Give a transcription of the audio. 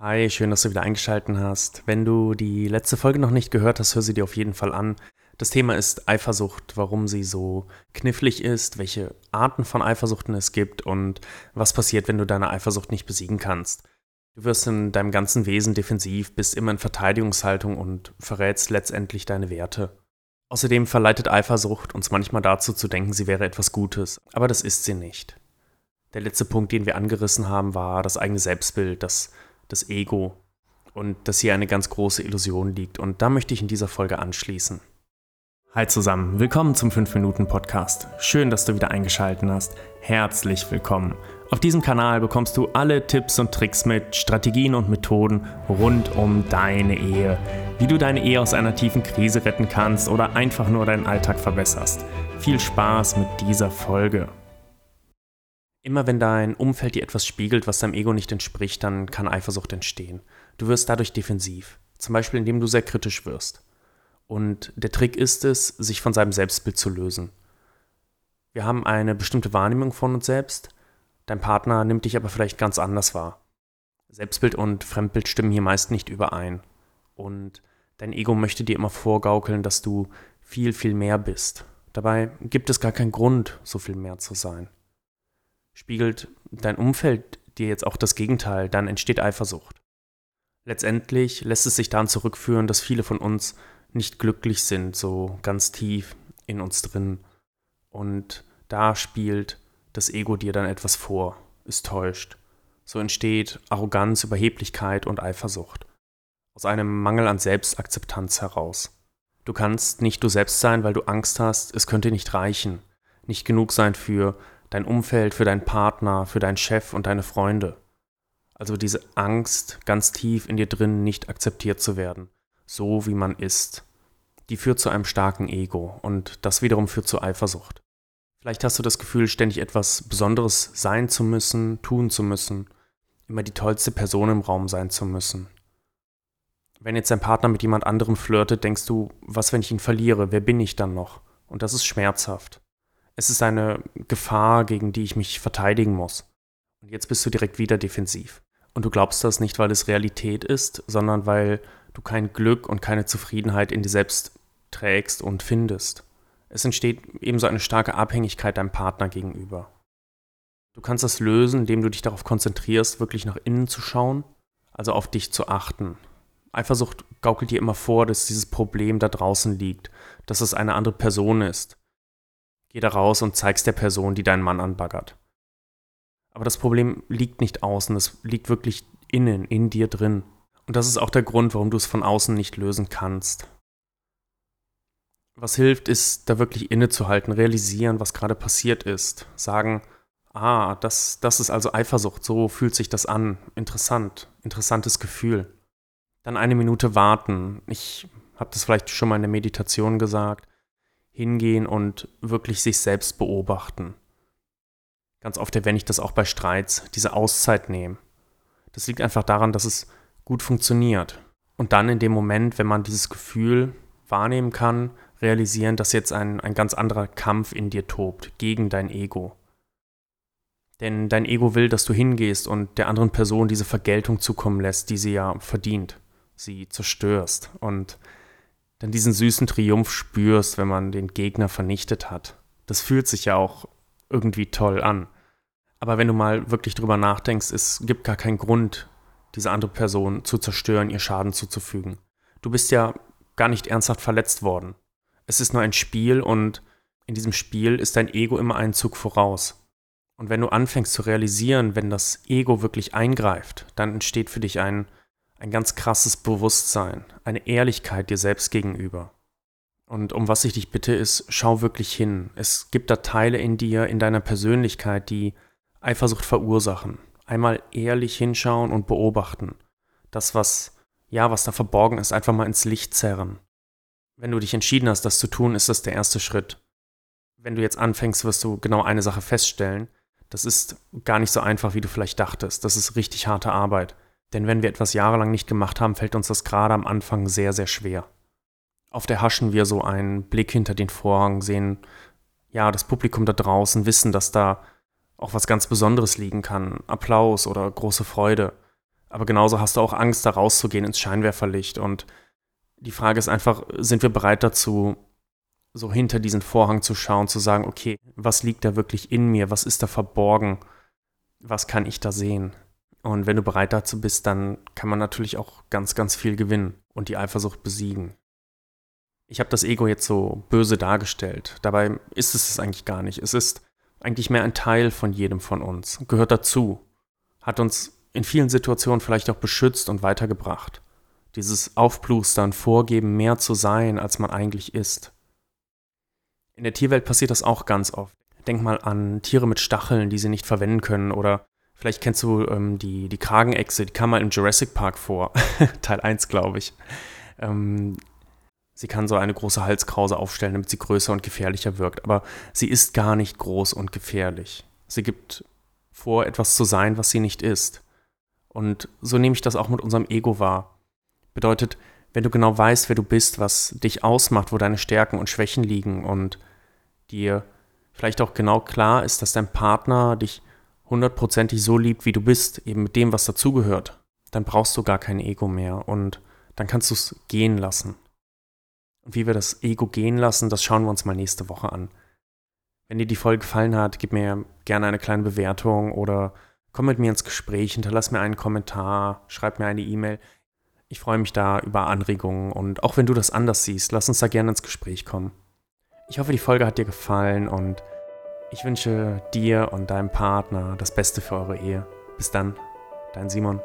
Hi, schön, dass du wieder eingeschaltet hast. Wenn du die letzte Folge noch nicht gehört hast, hör sie dir auf jeden Fall an. Das Thema ist Eifersucht, warum sie so knifflig ist, welche Arten von Eifersuchten es gibt und was passiert, wenn du deine Eifersucht nicht besiegen kannst. Du wirst in deinem ganzen Wesen defensiv, bist immer in Verteidigungshaltung und verrätst letztendlich deine Werte. Außerdem verleitet Eifersucht uns manchmal dazu zu denken, sie wäre etwas Gutes, aber das ist sie nicht. Der letzte Punkt, den wir angerissen haben, war das eigene Selbstbild, das das Ego und dass hier eine ganz große Illusion liegt. Und da möchte ich in dieser Folge anschließen. Hi zusammen, willkommen zum 5-Minuten-Podcast. Schön, dass du wieder eingeschaltet hast. Herzlich willkommen. Auf diesem Kanal bekommst du alle Tipps und Tricks mit, Strategien und Methoden rund um deine Ehe. Wie du deine Ehe aus einer tiefen Krise retten kannst oder einfach nur deinen Alltag verbesserst. Viel Spaß mit dieser Folge. Immer wenn dein Umfeld dir etwas spiegelt, was deinem Ego nicht entspricht, dann kann Eifersucht entstehen. Du wirst dadurch defensiv. Zum Beispiel, indem du sehr kritisch wirst. Und der Trick ist es, sich von seinem Selbstbild zu lösen. Wir haben eine bestimmte Wahrnehmung von uns selbst. Dein Partner nimmt dich aber vielleicht ganz anders wahr. Selbstbild und Fremdbild stimmen hier meist nicht überein. Und dein Ego möchte dir immer vorgaukeln, dass du viel, viel mehr bist. Dabei gibt es gar keinen Grund, so viel mehr zu sein spiegelt dein Umfeld dir jetzt auch das Gegenteil, dann entsteht Eifersucht. Letztendlich lässt es sich daran zurückführen, dass viele von uns nicht glücklich sind, so ganz tief in uns drin. Und da spielt das Ego dir dann etwas vor, ist täuscht. So entsteht Arroganz, Überheblichkeit und Eifersucht. Aus einem Mangel an Selbstakzeptanz heraus. Du kannst nicht du selbst sein, weil du Angst hast, es könnte nicht reichen, nicht genug sein für dein Umfeld, für deinen Partner, für deinen Chef und deine Freunde. Also diese Angst ganz tief in dir drin nicht akzeptiert zu werden, so wie man ist. Die führt zu einem starken Ego und das wiederum führt zu Eifersucht. Vielleicht hast du das Gefühl, ständig etwas Besonderes sein zu müssen, tun zu müssen, immer die tollste Person im Raum sein zu müssen. Wenn jetzt dein Partner mit jemand anderem flirtet, denkst du, was, wenn ich ihn verliere? Wer bin ich dann noch? Und das ist schmerzhaft. Es ist eine Gefahr, gegen die ich mich verteidigen muss. Und jetzt bist du direkt wieder defensiv. Und du glaubst das nicht, weil es Realität ist, sondern weil du kein Glück und keine Zufriedenheit in dir selbst trägst und findest. Es entsteht ebenso eine starke Abhängigkeit deinem Partner gegenüber. Du kannst das lösen, indem du dich darauf konzentrierst, wirklich nach innen zu schauen, also auf dich zu achten. Eifersucht gaukelt dir immer vor, dass dieses Problem da draußen liegt, dass es eine andere Person ist, Geh da raus und zeig's der Person, die deinen Mann anbaggert. Aber das Problem liegt nicht außen, es liegt wirklich innen, in dir drin. Und das ist auch der Grund, warum du es von außen nicht lösen kannst. Was hilft, ist, da wirklich innezuhalten, realisieren, was gerade passiert ist. Sagen, ah, das, das ist also Eifersucht, so fühlt sich das an. Interessant, interessantes Gefühl. Dann eine Minute warten. Ich habe das vielleicht schon mal in der Meditation gesagt hingehen und wirklich sich selbst beobachten. Ganz oft erwähne ich das auch bei Streits, diese Auszeit nehmen. Das liegt einfach daran, dass es gut funktioniert. Und dann in dem Moment, wenn man dieses Gefühl wahrnehmen kann, realisieren, dass jetzt ein, ein ganz anderer Kampf in dir tobt, gegen dein Ego. Denn dein Ego will, dass du hingehst und der anderen Person diese Vergeltung zukommen lässt, die sie ja verdient. Sie zerstörst. Und dann diesen süßen Triumph spürst, wenn man den Gegner vernichtet hat. Das fühlt sich ja auch irgendwie toll an. Aber wenn du mal wirklich drüber nachdenkst, es gibt gar keinen Grund, diese andere Person zu zerstören, ihr Schaden zuzufügen. Du bist ja gar nicht ernsthaft verletzt worden. Es ist nur ein Spiel und in diesem Spiel ist dein Ego immer einen Zug voraus. Und wenn du anfängst zu realisieren, wenn das Ego wirklich eingreift, dann entsteht für dich ein ein ganz krasses Bewusstsein, eine Ehrlichkeit dir selbst gegenüber. Und um was ich dich bitte ist, schau wirklich hin. Es gibt da Teile in dir, in deiner Persönlichkeit, die Eifersucht verursachen. Einmal ehrlich hinschauen und beobachten. Das, was, ja, was da verborgen ist, einfach mal ins Licht zerren. Wenn du dich entschieden hast, das zu tun, ist das der erste Schritt. Wenn du jetzt anfängst, wirst du genau eine Sache feststellen. Das ist gar nicht so einfach, wie du vielleicht dachtest. Das ist richtig harte Arbeit. Denn wenn wir etwas jahrelang nicht gemacht haben, fällt uns das gerade am Anfang sehr, sehr schwer. Auf der haschen wir so einen Blick hinter den Vorhang, sehen, ja, das Publikum da draußen, wissen, dass da auch was ganz Besonderes liegen kann, Applaus oder große Freude. Aber genauso hast du auch Angst, da rauszugehen ins Scheinwerferlicht. Und die Frage ist einfach, sind wir bereit dazu, so hinter diesen Vorhang zu schauen, zu sagen, okay, was liegt da wirklich in mir? Was ist da verborgen? Was kann ich da sehen? Und wenn du bereit dazu bist, dann kann man natürlich auch ganz, ganz viel gewinnen und die Eifersucht besiegen. Ich habe das Ego jetzt so böse dargestellt. Dabei ist es es eigentlich gar nicht. Es ist eigentlich mehr ein Teil von jedem von uns, gehört dazu, hat uns in vielen Situationen vielleicht auch beschützt und weitergebracht. Dieses Aufplustern, Vorgeben, mehr zu sein, als man eigentlich ist. In der Tierwelt passiert das auch ganz oft. Denk mal an Tiere mit Stacheln, die sie nicht verwenden können. Oder vielleicht kennst du ähm, die, die Kragenechse, die kam mal im Jurassic Park vor. Teil 1, glaube ich. Ähm, sie kann so eine große Halskrause aufstellen, damit sie größer und gefährlicher wirkt. Aber sie ist gar nicht groß und gefährlich. Sie gibt vor, etwas zu sein, was sie nicht ist. Und so nehme ich das auch mit unserem Ego wahr. Bedeutet, wenn du genau weißt, wer du bist, was dich ausmacht, wo deine Stärken und Schwächen liegen und dir vielleicht auch genau klar ist, dass dein Partner dich hundertprozentig so liebt, wie du bist, eben mit dem, was dazugehört, dann brauchst du gar kein Ego mehr und dann kannst du es gehen lassen. Und wie wir das Ego gehen lassen, das schauen wir uns mal nächste Woche an. Wenn dir die Folge gefallen hat, gib mir gerne eine kleine Bewertung oder komm mit mir ins Gespräch, hinterlass mir einen Kommentar, schreib mir eine E-Mail. Ich freue mich da über Anregungen und auch wenn du das anders siehst, lass uns da gerne ins Gespräch kommen. Ich hoffe, die Folge hat dir gefallen und ich wünsche dir und deinem Partner das Beste für eure Ehe. Bis dann, dein Simon.